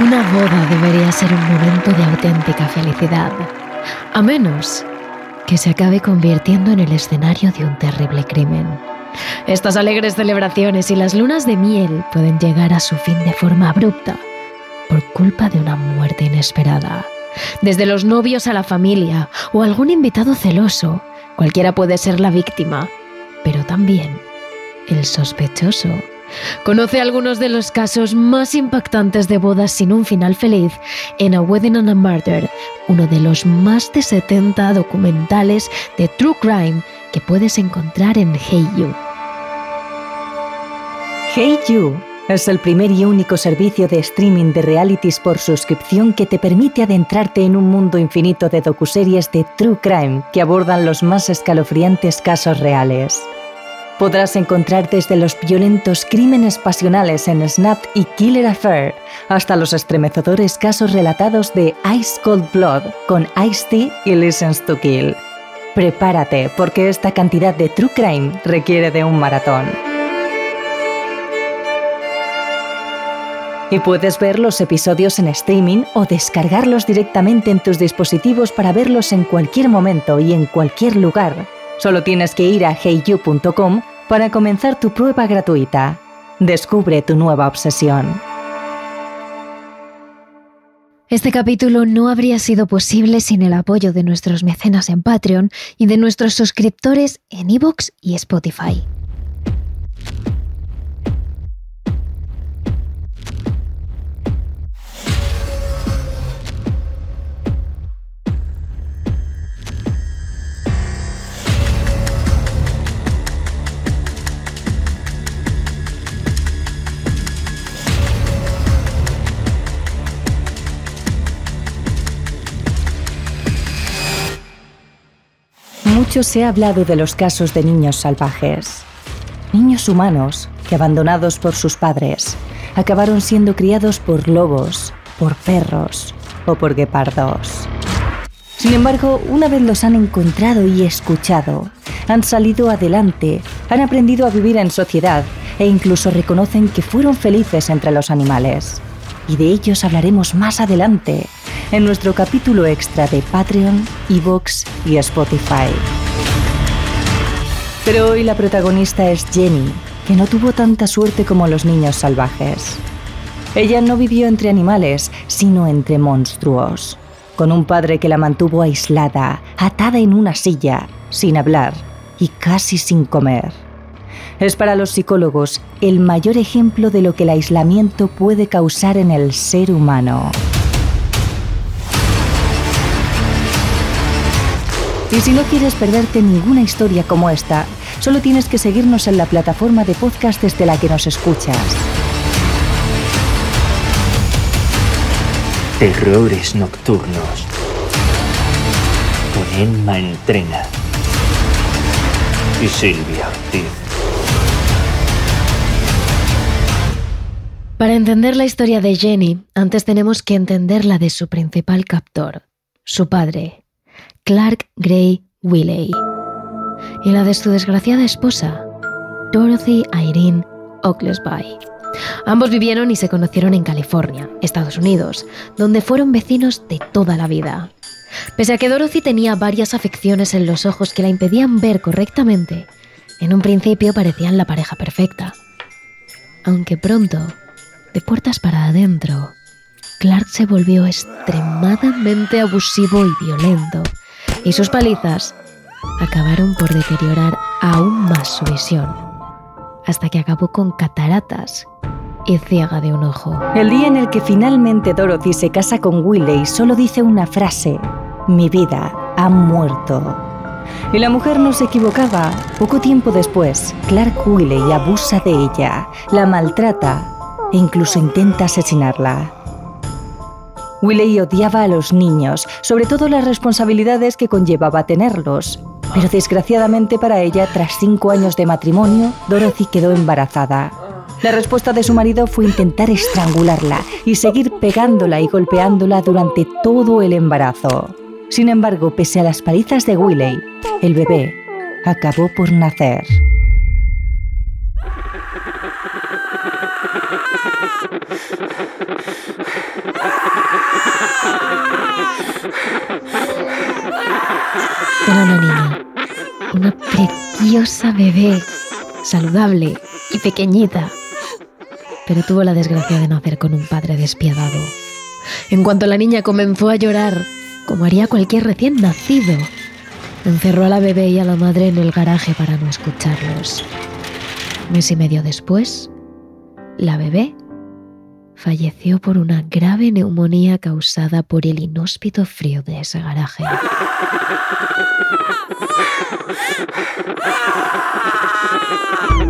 Una boda debería ser un momento de auténtica felicidad, a menos que se acabe convirtiendo en el escenario de un terrible crimen. Estas alegres celebraciones y las lunas de miel pueden llegar a su fin de forma abrupta por culpa de una muerte inesperada. Desde los novios a la familia o algún invitado celoso, cualquiera puede ser la víctima, pero también el sospechoso. Conoce algunos de los casos más impactantes de bodas sin un final feliz en A Wedding and a Murder, uno de los más de 70 documentales de True Crime que puedes encontrar en Hey You. Hey You es el primer y único servicio de streaming de realities por suscripción que te permite adentrarte en un mundo infinito de docuseries de True Crime que abordan los más escalofriantes casos reales. Podrás encontrar desde los violentos crímenes pasionales en Snap y Killer Affair hasta los estremecedores casos relatados de Ice Cold Blood con Ice-T y Listens to Kill. Prepárate porque esta cantidad de True Crime requiere de un maratón. Y puedes ver los episodios en streaming o descargarlos directamente en tus dispositivos para verlos en cualquier momento y en cualquier lugar. Solo tienes que ir a heyu.com para comenzar tu prueba gratuita. Descubre tu nueva obsesión. Este capítulo no habría sido posible sin el apoyo de nuestros mecenas en Patreon y de nuestros suscriptores en iVoox y Spotify. Mucho se ha hablado de los casos de niños salvajes. Niños humanos que, abandonados por sus padres, acabaron siendo criados por lobos, por perros o por guepardos. Sin embargo, una vez los han encontrado y escuchado, han salido adelante, han aprendido a vivir en sociedad e incluso reconocen que fueron felices entre los animales. Y de ellos hablaremos más adelante en nuestro capítulo extra de Patreon, Evox y Spotify. Pero hoy la protagonista es Jenny, que no tuvo tanta suerte como los niños salvajes. Ella no vivió entre animales, sino entre monstruos, con un padre que la mantuvo aislada, atada en una silla, sin hablar y casi sin comer. Es para los psicólogos el mayor ejemplo de lo que el aislamiento puede causar en el ser humano. Y si no quieres perderte ninguna historia como esta, solo tienes que seguirnos en la plataforma de podcast desde la que nos escuchas. Terrores nocturnos. Con Emma Entrena. Y Silvia Ortiz. Para entender la historia de Jenny, antes tenemos que entender la de su principal captor, su padre, Clark Gray Willey, y la de su desgraciada esposa, Dorothy Irene Oglesby. Ambos vivieron y se conocieron en California, Estados Unidos, donde fueron vecinos de toda la vida. Pese a que Dorothy tenía varias afecciones en los ojos que la impedían ver correctamente, en un principio parecían la pareja perfecta. Aunque pronto, de puertas para adentro, Clark se volvió extremadamente abusivo y violento, y sus palizas acabaron por deteriorar aún más su visión, hasta que acabó con cataratas y ciega de un ojo. El día en el que finalmente Dorothy se casa con Willey solo dice una frase, mi vida ha muerto. Y la mujer no se equivocaba. Poco tiempo después, Clark Willey abusa de ella, la maltrata e incluso intenta asesinarla. Willey odiaba a los niños, sobre todo las responsabilidades que conllevaba tenerlos. Pero desgraciadamente para ella, tras cinco años de matrimonio, Dorothy quedó embarazada. La respuesta de su marido fue intentar estrangularla y seguir pegándola y golpeándola durante todo el embarazo. Sin embargo, pese a las palizas de Willey, el bebé acabó por nacer. Era una niña, una preciosa bebé, saludable y pequeñita, pero tuvo la desgracia de nacer con un padre despiadado. En cuanto la niña comenzó a llorar, como haría cualquier recién nacido, encerró a la bebé y a la madre en el garaje para no escucharlos. Mes y medio después, la bebé falleció por una grave neumonía causada por el inhóspito frío de ese garaje.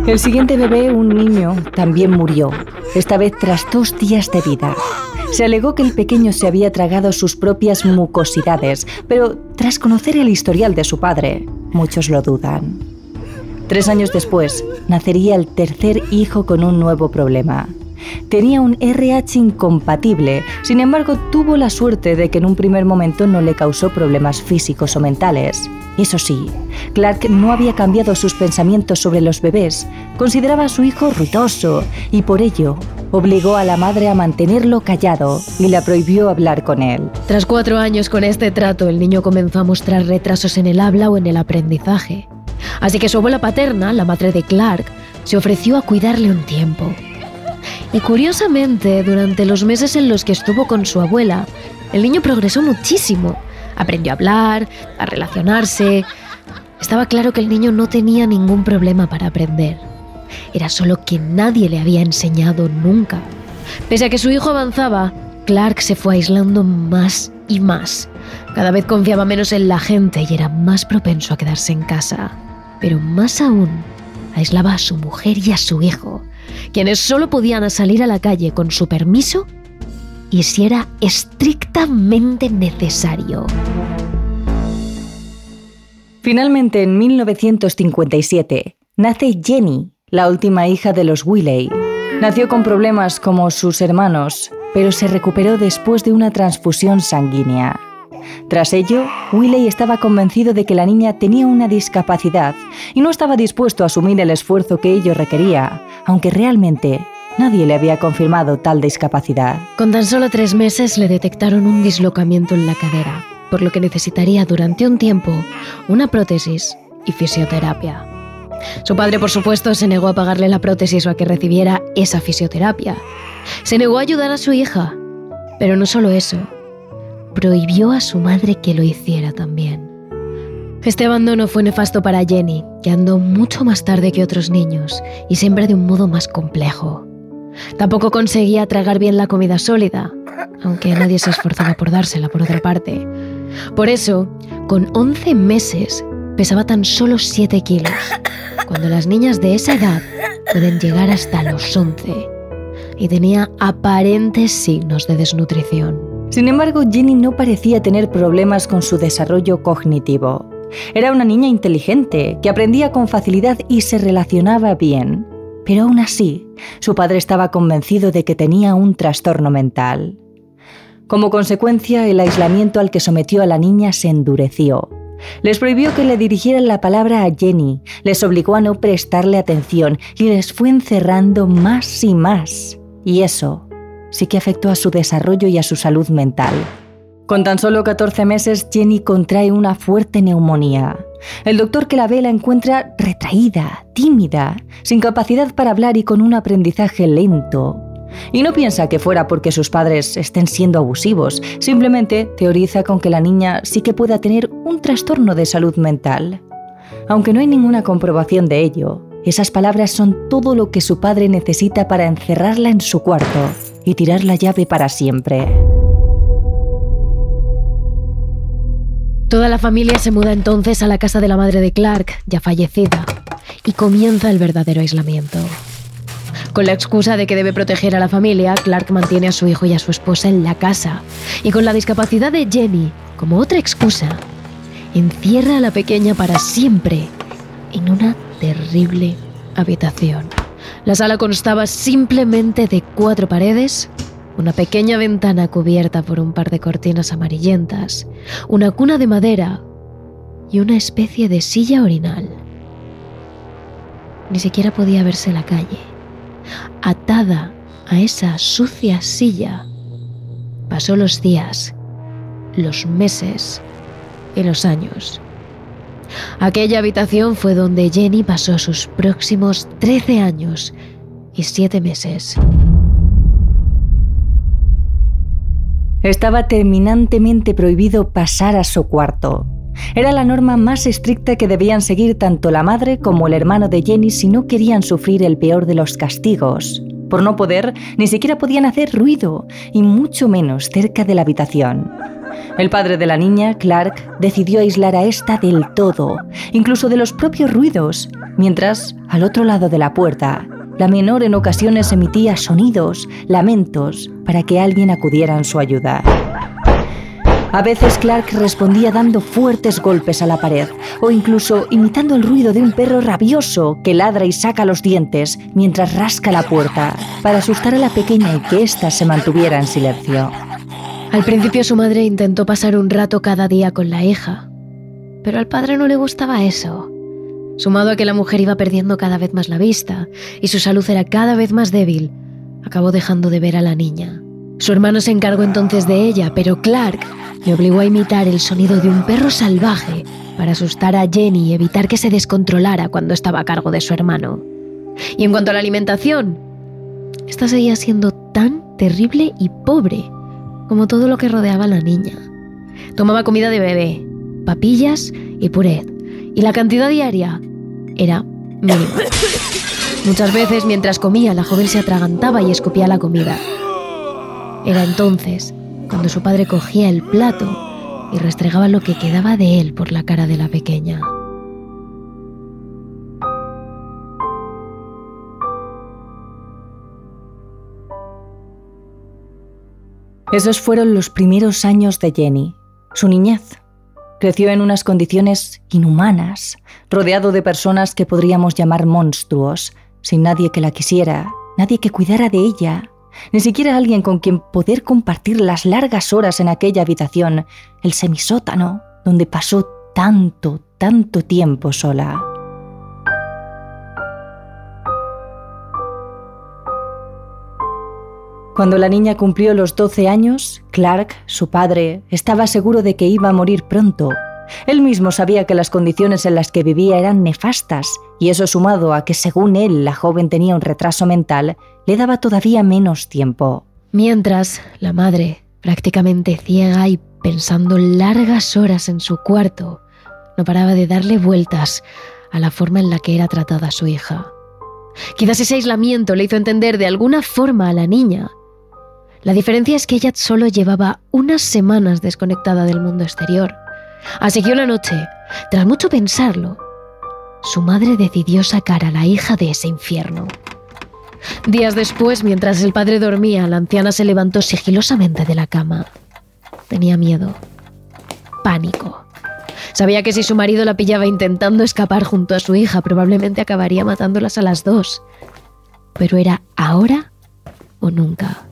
El siguiente bebé, un niño, también murió, esta vez tras dos días de vida. Se alegó que el pequeño se había tragado sus propias mucosidades, pero tras conocer el historial de su padre, muchos lo dudan. Tres años después, nacería el tercer hijo con un nuevo problema. Tenía un RH incompatible, sin embargo tuvo la suerte de que en un primer momento no le causó problemas físicos o mentales. Eso sí, Clark no había cambiado sus pensamientos sobre los bebés, consideraba a su hijo ruidoso y por ello obligó a la madre a mantenerlo callado y le prohibió hablar con él. Tras cuatro años con este trato, el niño comenzó a mostrar retrasos en el habla o en el aprendizaje. Así que su abuela paterna, la madre de Clark, se ofreció a cuidarle un tiempo. Y curiosamente, durante los meses en los que estuvo con su abuela, el niño progresó muchísimo. Aprendió a hablar, a relacionarse. Estaba claro que el niño no tenía ningún problema para aprender. Era solo que nadie le había enseñado nunca. Pese a que su hijo avanzaba, Clark se fue aislando más y más. Cada vez confiaba menos en la gente y era más propenso a quedarse en casa. Pero más aún, aislaba a su mujer y a su hijo, quienes solo podían salir a la calle con su permiso y si era estrictamente necesario. Finalmente, en 1957, nace Jenny, la última hija de los Willey. Nació con problemas como sus hermanos, pero se recuperó después de una transfusión sanguínea. Tras ello, Willey estaba convencido de que la niña tenía una discapacidad y no estaba dispuesto a asumir el esfuerzo que ello requería, aunque realmente nadie le había confirmado tal discapacidad. Con tan solo tres meses le detectaron un dislocamiento en la cadera, por lo que necesitaría durante un tiempo una prótesis y fisioterapia. Su padre, por supuesto, se negó a pagarle la prótesis o a que recibiera esa fisioterapia. Se negó a ayudar a su hija. Pero no solo eso, prohibió a su madre que lo hiciera también. Este abandono fue nefasto para Jenny, que andó mucho más tarde que otros niños y siempre de un modo más complejo. Tampoco conseguía tragar bien la comida sólida, aunque nadie se esforzaba por dársela por otra parte. Por eso, con 11 meses, pesaba tan solo 7 kilos, cuando las niñas de esa edad pueden llegar hasta los 11, y tenía aparentes signos de desnutrición. Sin embargo, Jenny no parecía tener problemas con su desarrollo cognitivo. Era una niña inteligente, que aprendía con facilidad y se relacionaba bien. Pero aún así, su padre estaba convencido de que tenía un trastorno mental. Como consecuencia, el aislamiento al que sometió a la niña se endureció. Les prohibió que le dirigieran la palabra a Jenny, les obligó a no prestarle atención y les fue encerrando más y más. Y eso sí que afectó a su desarrollo y a su salud mental. Con tan solo 14 meses, Jenny contrae una fuerte neumonía. El doctor que la ve la encuentra retraída, tímida, sin capacidad para hablar y con un aprendizaje lento. Y no piensa que fuera porque sus padres estén siendo abusivos, simplemente teoriza con que la niña sí que pueda tener un trastorno de salud mental. Aunque no hay ninguna comprobación de ello, esas palabras son todo lo que su padre necesita para encerrarla en su cuarto y tirar la llave para siempre. Toda la familia se muda entonces a la casa de la madre de Clark, ya fallecida, y comienza el verdadero aislamiento. Con la excusa de que debe proteger a la familia, Clark mantiene a su hijo y a su esposa en la casa, y con la discapacidad de Jenny como otra excusa, encierra a la pequeña para siempre en una terrible habitación. La sala constaba simplemente de cuatro paredes, una pequeña ventana cubierta por un par de cortinas amarillentas, una cuna de madera y una especie de silla orinal. Ni siquiera podía verse la calle. Atada a esa sucia silla, pasó los días, los meses y los años, Aquella habitación fue donde Jenny pasó sus próximos 13 años y 7 meses. Estaba terminantemente prohibido pasar a su cuarto. Era la norma más estricta que debían seguir tanto la madre como el hermano de Jenny si no querían sufrir el peor de los castigos. Por no poder, ni siquiera podían hacer ruido, y mucho menos cerca de la habitación. El padre de la niña, Clark, decidió aislar a esta del todo, incluso de los propios ruidos, mientras, al otro lado de la puerta, la menor en ocasiones emitía sonidos, lamentos, para que alguien acudiera en su ayuda. A veces Clark respondía dando fuertes golpes a la pared o incluso imitando el ruido de un perro rabioso que ladra y saca los dientes mientras rasca la puerta para asustar a la pequeña y que ésta se mantuviera en silencio. Al principio su madre intentó pasar un rato cada día con la hija, pero al padre no le gustaba eso. Sumado a que la mujer iba perdiendo cada vez más la vista y su salud era cada vez más débil, acabó dejando de ver a la niña. Su hermano se encargó entonces de ella, pero Clark le obligó a imitar el sonido de un perro salvaje para asustar a Jenny y evitar que se descontrolara cuando estaba a cargo de su hermano. Y en cuanto a la alimentación, esta seguía siendo tan terrible y pobre como todo lo que rodeaba a la niña. Tomaba comida de bebé, papillas y puré, y la cantidad diaria era mínima. Muchas veces mientras comía la joven se atragantaba y escupía la comida. Era entonces cuando su padre cogía el plato y restregaba lo que quedaba de él por la cara de la pequeña. Esos fueron los primeros años de Jenny, su niñez. Creció en unas condiciones inhumanas, rodeado de personas que podríamos llamar monstruos, sin nadie que la quisiera, nadie que cuidara de ella, ni siquiera alguien con quien poder compartir las largas horas en aquella habitación, el semisótano, donde pasó tanto, tanto tiempo sola. Cuando la niña cumplió los 12 años, Clark, su padre, estaba seguro de que iba a morir pronto. Él mismo sabía que las condiciones en las que vivía eran nefastas, y eso sumado a que según él la joven tenía un retraso mental, le daba todavía menos tiempo. Mientras, la madre, prácticamente ciega y pensando largas horas en su cuarto, no paraba de darle vueltas a la forma en la que era tratada su hija. Quizás ese aislamiento le hizo entender de alguna forma a la niña la diferencia es que ella solo llevaba unas semanas desconectada del mundo exterior. Así que una noche, tras mucho pensarlo, su madre decidió sacar a la hija de ese infierno. Días después, mientras el padre dormía, la anciana se levantó sigilosamente de la cama. Tenía miedo, pánico. Sabía que si su marido la pillaba intentando escapar junto a su hija, probablemente acabaría matándolas a las dos. Pero era ahora o nunca.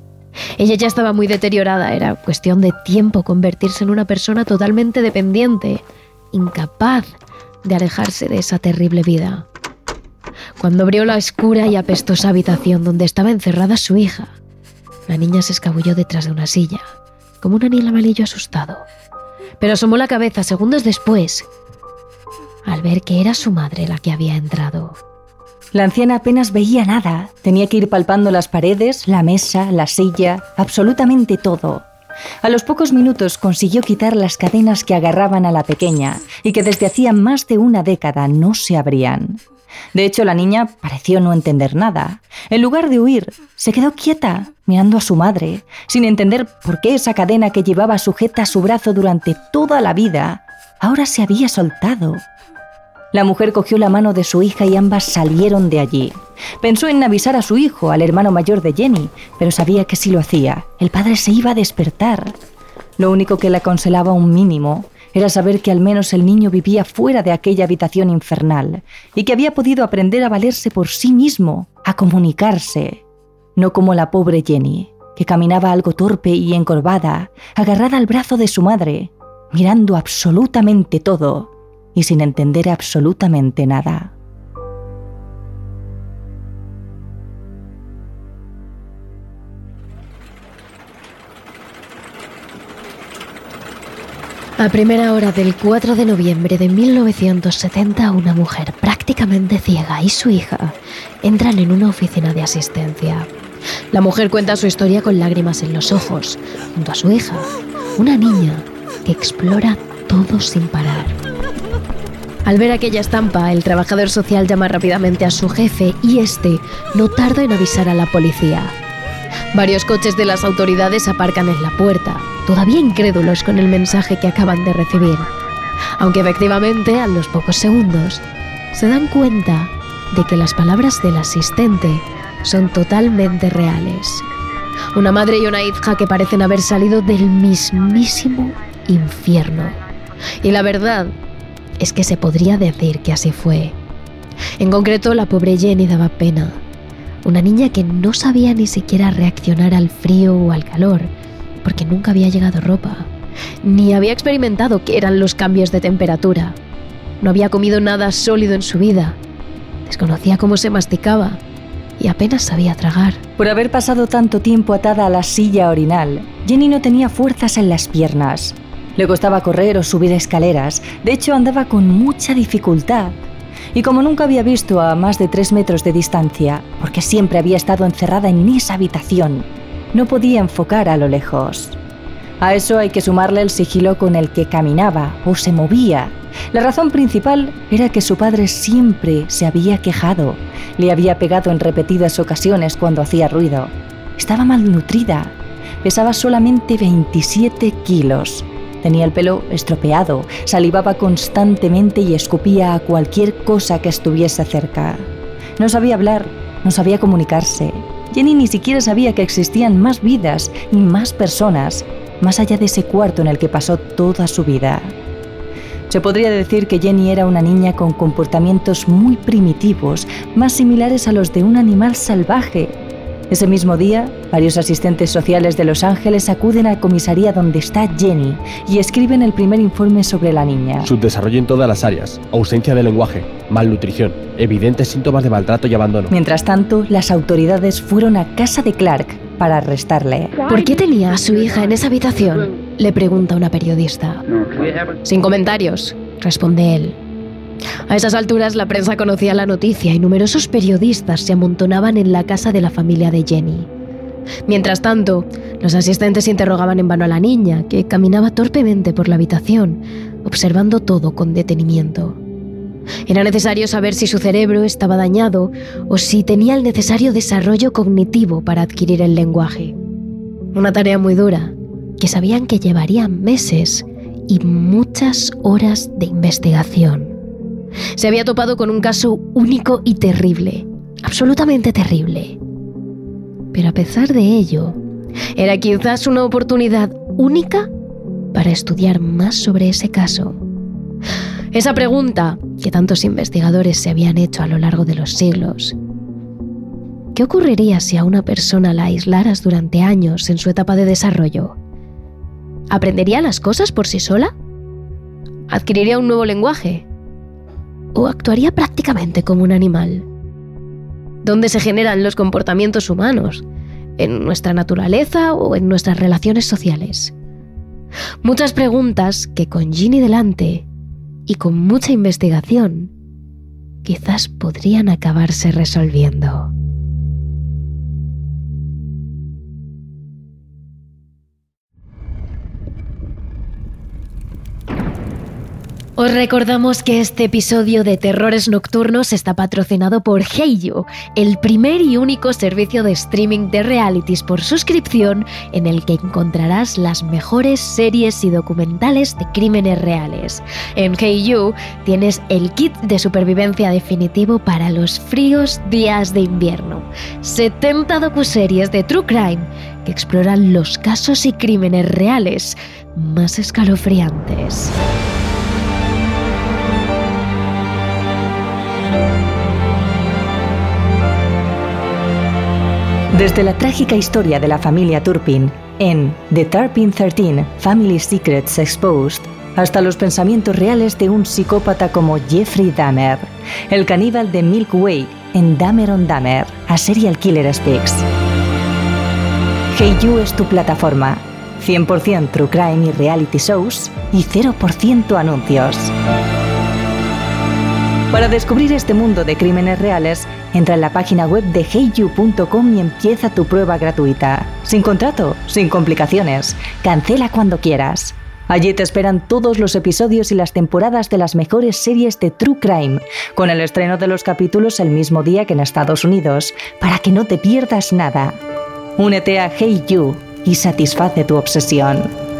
Ella ya estaba muy deteriorada, era cuestión de tiempo convertirse en una persona totalmente dependiente, incapaz de alejarse de esa terrible vida. Cuando abrió la oscura y apestosa habitación donde estaba encerrada su hija, la niña se escabulló detrás de una silla, como un anil amarillo asustado. Pero asomó la cabeza segundos después al ver que era su madre la que había entrado. La anciana apenas veía nada. Tenía que ir palpando las paredes, la mesa, la silla, absolutamente todo. A los pocos minutos consiguió quitar las cadenas que agarraban a la pequeña y que desde hacía más de una década no se abrían. De hecho, la niña pareció no entender nada. En lugar de huir, se quedó quieta, mirando a su madre, sin entender por qué esa cadena que llevaba sujeta a su brazo durante toda la vida ahora se había soltado. La mujer cogió la mano de su hija y ambas salieron de allí. Pensó en avisar a su hijo, al hermano mayor de Jenny, pero sabía que si lo hacía, el padre se iba a despertar. Lo único que la consolaba un mínimo era saber que al menos el niño vivía fuera de aquella habitación infernal y que había podido aprender a valerse por sí mismo, a comunicarse. No como la pobre Jenny, que caminaba algo torpe y encorvada, agarrada al brazo de su madre, mirando absolutamente todo y sin entender absolutamente nada. A primera hora del 4 de noviembre de 1970, una mujer prácticamente ciega y su hija entran en una oficina de asistencia. La mujer cuenta su historia con lágrimas en los ojos, junto a su hija, una niña que explora todo sin parar. Al ver aquella estampa, el trabajador social llama rápidamente a su jefe y este no tarda en avisar a la policía. Varios coches de las autoridades aparcan en la puerta, todavía incrédulos con el mensaje que acaban de recibir. Aunque efectivamente, a los pocos segundos, se dan cuenta de que las palabras del asistente son totalmente reales. Una madre y una hija que parecen haber salido del mismísimo infierno. Y la verdad es que se podría decir que así fue. En concreto, la pobre Jenny daba pena. Una niña que no sabía ni siquiera reaccionar al frío o al calor, porque nunca había llegado ropa, ni había experimentado qué eran los cambios de temperatura. No había comido nada sólido en su vida. Desconocía cómo se masticaba y apenas sabía tragar. Por haber pasado tanto tiempo atada a la silla orinal, Jenny no tenía fuerzas en las piernas. Le costaba correr o subir escaleras, de hecho andaba con mucha dificultad. Y como nunca había visto a más de tres metros de distancia, porque siempre había estado encerrada en esa habitación, no podía enfocar a lo lejos. A eso hay que sumarle el sigilo con el que caminaba o se movía. La razón principal era que su padre siempre se había quejado, le había pegado en repetidas ocasiones cuando hacía ruido. Estaba malnutrida, pesaba solamente 27 kilos, tenía el pelo estropeado, salivaba constantemente y escupía a cualquier cosa que estuviese cerca. No sabía hablar, no sabía comunicarse. Jenny ni siquiera sabía que existían más vidas y más personas más allá de ese cuarto en el que pasó toda su vida. Se podría decir que Jenny era una niña con comportamientos muy primitivos, más similares a los de un animal salvaje. Ese mismo día, varios asistentes sociales de Los Ángeles acuden a la comisaría donde está Jenny y escriben el primer informe sobre la niña. Subdesarrollo en todas las áreas, ausencia de lenguaje, malnutrición, evidentes síntomas de maltrato y abandono. Mientras tanto, las autoridades fueron a casa de Clark para arrestarle. ¿Por qué tenía a su hija en esa habitación? Le pregunta una periodista. Sin comentarios, responde él. A esas alturas la prensa conocía la noticia y numerosos periodistas se amontonaban en la casa de la familia de Jenny. Mientras tanto, los asistentes interrogaban en vano a la niña, que caminaba torpemente por la habitación, observando todo con detenimiento. Era necesario saber si su cerebro estaba dañado o si tenía el necesario desarrollo cognitivo para adquirir el lenguaje. Una tarea muy dura, que sabían que llevaría meses y muchas horas de investigación. Se había topado con un caso único y terrible, absolutamente terrible. Pero a pesar de ello, era quizás una oportunidad única para estudiar más sobre ese caso. Esa pregunta que tantos investigadores se habían hecho a lo largo de los siglos. ¿Qué ocurriría si a una persona la aislaras durante años en su etapa de desarrollo? ¿Aprendería las cosas por sí sola? ¿Adquiriría un nuevo lenguaje? ¿O actuaría prácticamente como un animal? ¿Dónde se generan los comportamientos humanos? ¿En nuestra naturaleza o en nuestras relaciones sociales? Muchas preguntas que con Ginny delante y con mucha investigación, quizás podrían acabarse resolviendo. Os recordamos que este episodio de Terrores Nocturnos está patrocinado por Heiyo, el primer y único servicio de streaming de realities por suscripción en el que encontrarás las mejores series y documentales de crímenes reales. En Heiyo tienes el kit de supervivencia definitivo para los fríos días de invierno. 70 docuseries de True Crime que exploran los casos y crímenes reales más escalofriantes. Desde la trágica historia de la familia Turpin en The Turpin 13 Family Secrets Exposed hasta los pensamientos reales de un psicópata como Jeffrey Dahmer, el caníbal de Milk Way en Dahmer on Dahmer, a Serial Killer Speaks. Hey You es tu plataforma. 100% True Crime y Reality Shows y 0% anuncios. Para descubrir este mundo de crímenes reales, entra en la página web de heyu.com y empieza tu prueba gratuita. Sin contrato, sin complicaciones. Cancela cuando quieras. Allí te esperan todos los episodios y las temporadas de las mejores series de True Crime, con el estreno de los capítulos el mismo día que en Estados Unidos, para que no te pierdas nada. Únete a Hey You y satisface tu obsesión.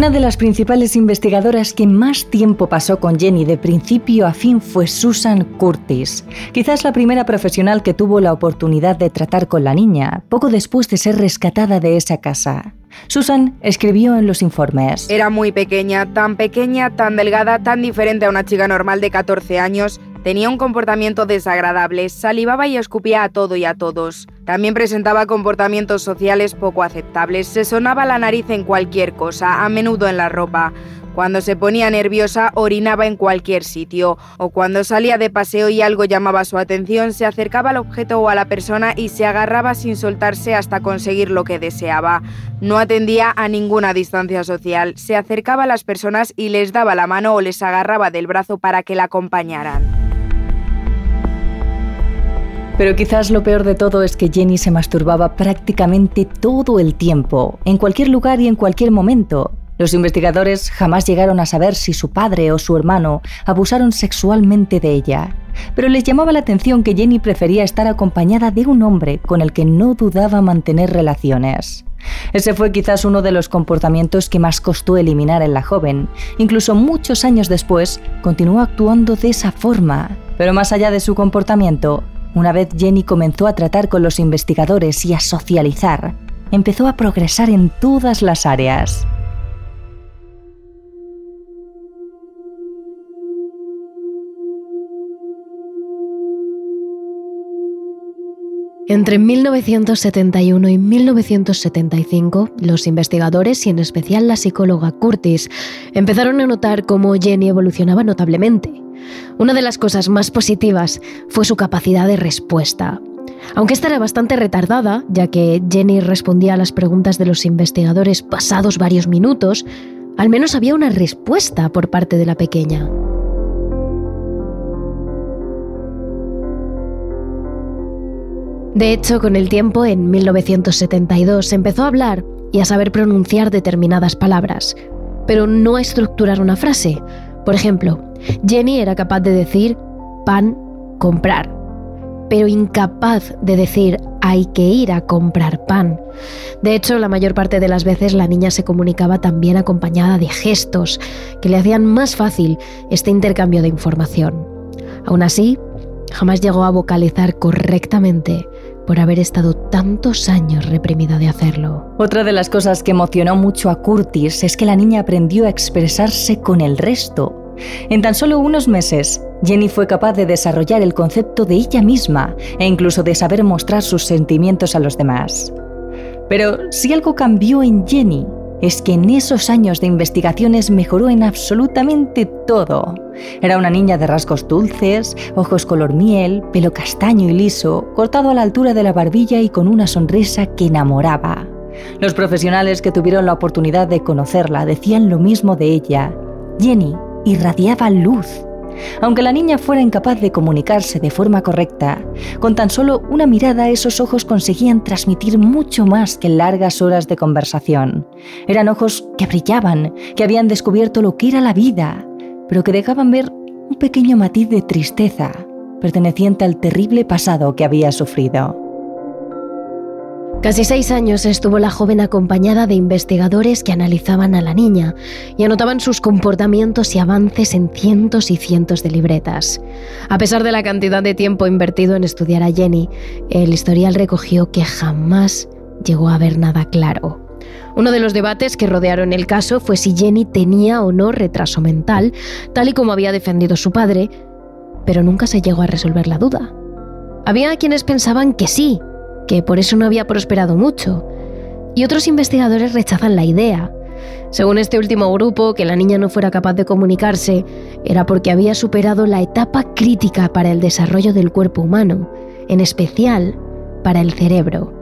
Una de las principales investigadoras que más tiempo pasó con Jenny de principio a fin fue Susan Curtis, quizás la primera profesional que tuvo la oportunidad de tratar con la niña, poco después de ser rescatada de esa casa. Susan escribió en los informes. Era muy pequeña, tan pequeña, tan delgada, tan diferente a una chica normal de 14 años Tenía un comportamiento desagradable, salivaba y escupía a todo y a todos. También presentaba comportamientos sociales poco aceptables, se sonaba la nariz en cualquier cosa, a menudo en la ropa. Cuando se ponía nerviosa, orinaba en cualquier sitio, o cuando salía de paseo y algo llamaba su atención, se acercaba al objeto o a la persona y se agarraba sin soltarse hasta conseguir lo que deseaba. No atendía a ninguna distancia social, se acercaba a las personas y les daba la mano o les agarraba del brazo para que la acompañaran. Pero quizás lo peor de todo es que Jenny se masturbaba prácticamente todo el tiempo, en cualquier lugar y en cualquier momento. Los investigadores jamás llegaron a saber si su padre o su hermano abusaron sexualmente de ella, pero les llamaba la atención que Jenny prefería estar acompañada de un hombre con el que no dudaba mantener relaciones. Ese fue quizás uno de los comportamientos que más costó eliminar en la joven. Incluso muchos años después, continuó actuando de esa forma. Pero más allá de su comportamiento, una vez Jenny comenzó a tratar con los investigadores y a socializar, empezó a progresar en todas las áreas. Entre 1971 y 1975, los investigadores y en especial la psicóloga Curtis empezaron a notar cómo Jenny evolucionaba notablemente. Una de las cosas más positivas fue su capacidad de respuesta. Aunque esta era bastante retardada, ya que Jenny respondía a las preguntas de los investigadores pasados varios minutos, al menos había una respuesta por parte de la pequeña. De hecho, con el tiempo, en 1972, empezó a hablar y a saber pronunciar determinadas palabras, pero no a estructurar una frase. Por ejemplo, Jenny era capaz de decir pan, comprar, pero incapaz de decir hay que ir a comprar pan. De hecho, la mayor parte de las veces la niña se comunicaba también acompañada de gestos que le hacían más fácil este intercambio de información. Aún así, jamás llegó a vocalizar correctamente por haber estado tantos años reprimida de hacerlo. Otra de las cosas que emocionó mucho a Curtis es que la niña aprendió a expresarse con el resto en tan solo unos meses, Jenny fue capaz de desarrollar el concepto de ella misma e incluso de saber mostrar sus sentimientos a los demás. Pero si algo cambió en Jenny, es que en esos años de investigaciones mejoró en absolutamente todo. Era una niña de rasgos dulces, ojos color miel, pelo castaño y liso, cortado a la altura de la barbilla y con una sonrisa que enamoraba. Los profesionales que tuvieron la oportunidad de conocerla decían lo mismo de ella. Jenny irradiaba luz. Aunque la niña fuera incapaz de comunicarse de forma correcta, con tan solo una mirada esos ojos conseguían transmitir mucho más que largas horas de conversación. Eran ojos que brillaban, que habían descubierto lo que era la vida, pero que dejaban ver un pequeño matiz de tristeza perteneciente al terrible pasado que había sufrido. Casi seis años estuvo la joven acompañada de investigadores que analizaban a la niña y anotaban sus comportamientos y avances en cientos y cientos de libretas. A pesar de la cantidad de tiempo invertido en estudiar a Jenny, el historial recogió que jamás llegó a ver nada claro. Uno de los debates que rodearon el caso fue si Jenny tenía o no retraso mental, tal y como había defendido su padre, pero nunca se llegó a resolver la duda. Había quienes pensaban que sí, que por eso no había prosperado mucho. Y otros investigadores rechazan la idea, Según este último grupo, que la niña no fuera capaz de comunicarse era porque había superado la etapa crítica para el desarrollo del cuerpo humano, en especial para el cerebro.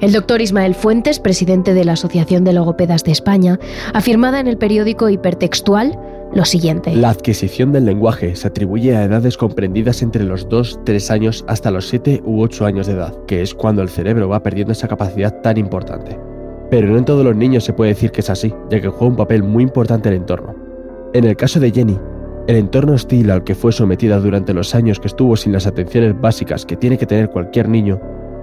El doctor Ismael Fuentes, presidente de la Asociación de Logopedas de España, afirmaba en el periódico Hipertextual lo siguiente. La adquisición del lenguaje se atribuye a edades comprendidas entre los 2, 3 años hasta los 7 u 8 años de edad, que es cuando el cerebro va perdiendo esa capacidad tan importante. Pero no en todos los niños se puede decir que es así, ya que juega un papel muy importante el entorno. En el caso de Jenny, el entorno hostil al que fue sometida durante los años que estuvo sin las atenciones básicas que tiene que tener cualquier niño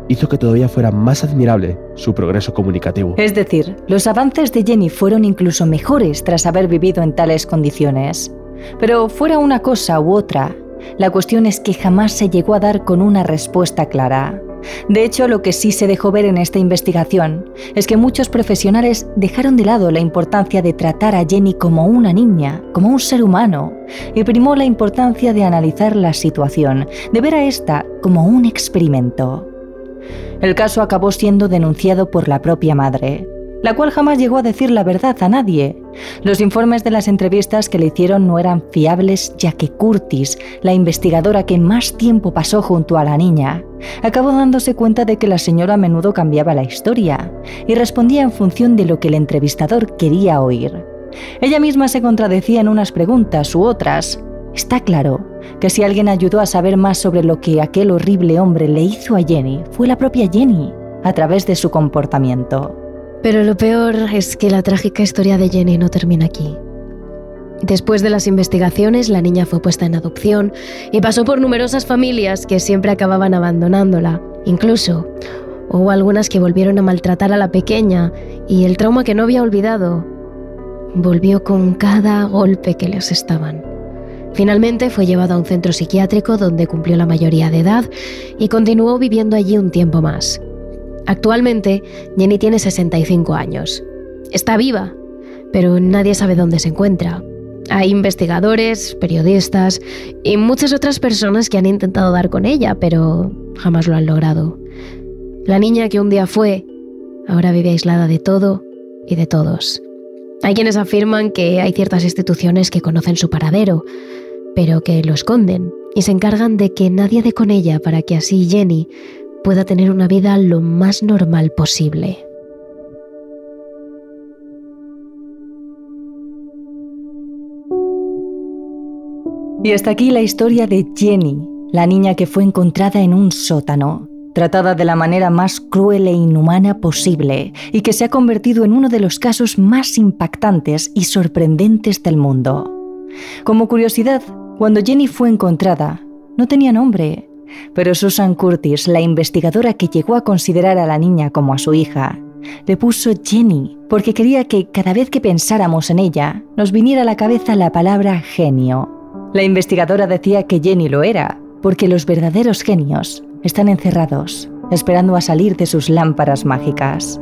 hizo que todavía fuera más admirable su progreso comunicativo. Es decir, los avances de Jenny fueron incluso mejores tras haber vivido en tales condiciones. Pero fuera una cosa u otra, la cuestión es que jamás se llegó a dar con una respuesta clara. De hecho, lo que sí se dejó ver en esta investigación es que muchos profesionales dejaron de lado la importancia de tratar a Jenny como una niña, como un ser humano, y primó la importancia de analizar la situación, de ver a esta como un experimento. El caso acabó siendo denunciado por la propia madre, la cual jamás llegó a decir la verdad a nadie. Los informes de las entrevistas que le hicieron no eran fiables ya que Curtis, la investigadora que más tiempo pasó junto a la niña, acabó dándose cuenta de que la señora a menudo cambiaba la historia y respondía en función de lo que el entrevistador quería oír. Ella misma se contradecía en unas preguntas u otras, Está claro que si alguien ayudó a saber más sobre lo que aquel horrible hombre le hizo a Jenny, fue la propia Jenny, a través de su comportamiento. Pero lo peor es que la trágica historia de Jenny no termina aquí. Después de las investigaciones, la niña fue puesta en adopción y pasó por numerosas familias que siempre acababan abandonándola. Incluso hubo algunas que volvieron a maltratar a la pequeña y el trauma que no había olvidado volvió con cada golpe que les estaban. Finalmente fue llevado a un centro psiquiátrico donde cumplió la mayoría de edad y continuó viviendo allí un tiempo más. Actualmente, Jenny tiene 65 años. Está viva, pero nadie sabe dónde se encuentra. Hay investigadores, periodistas y muchas otras personas que han intentado dar con ella, pero jamás lo han logrado. La niña que un día fue, ahora vive aislada de todo y de todos. Hay quienes afirman que hay ciertas instituciones que conocen su paradero, pero que lo esconden y se encargan de que nadie dé con ella para que así Jenny pueda tener una vida lo más normal posible. Y hasta aquí la historia de Jenny, la niña que fue encontrada en un sótano, tratada de la manera más cruel e inhumana posible y que se ha convertido en uno de los casos más impactantes y sorprendentes del mundo. Como curiosidad, cuando Jenny fue encontrada, no tenía nombre, pero Susan Curtis, la investigadora que llegó a considerar a la niña como a su hija, le puso Jenny porque quería que cada vez que pensáramos en ella nos viniera a la cabeza la palabra genio. La investigadora decía que Jenny lo era, porque los verdaderos genios están encerrados, esperando a salir de sus lámparas mágicas.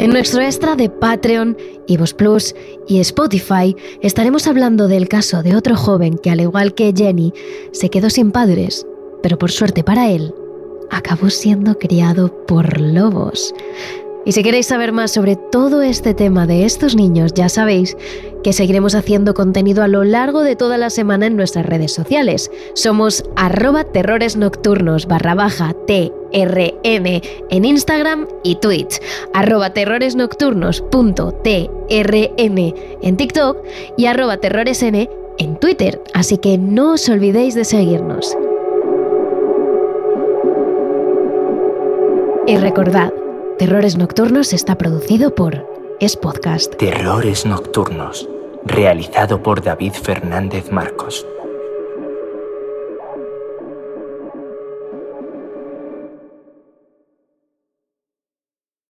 En nuestro extra de Patreon, Ivos Plus y Spotify estaremos hablando del caso de otro joven que, al igual que Jenny, se quedó sin padres, pero por suerte para él, acabó siendo criado por lobos. Y si queréis saber más sobre todo este tema de estos niños, ya sabéis que seguiremos haciendo contenido a lo largo de toda la semana en nuestras redes sociales. Somos arroba terrores nocturnos barra baja en Instagram y Twitch, arroba terroresnocturnos.trn en TikTok y arroba terroresn en Twitter, así que no os olvidéis de seguirnos. Y recordad, Terrores Nocturnos está producido por Es Podcast. Terrores Nocturnos, realizado por David Fernández Marcos.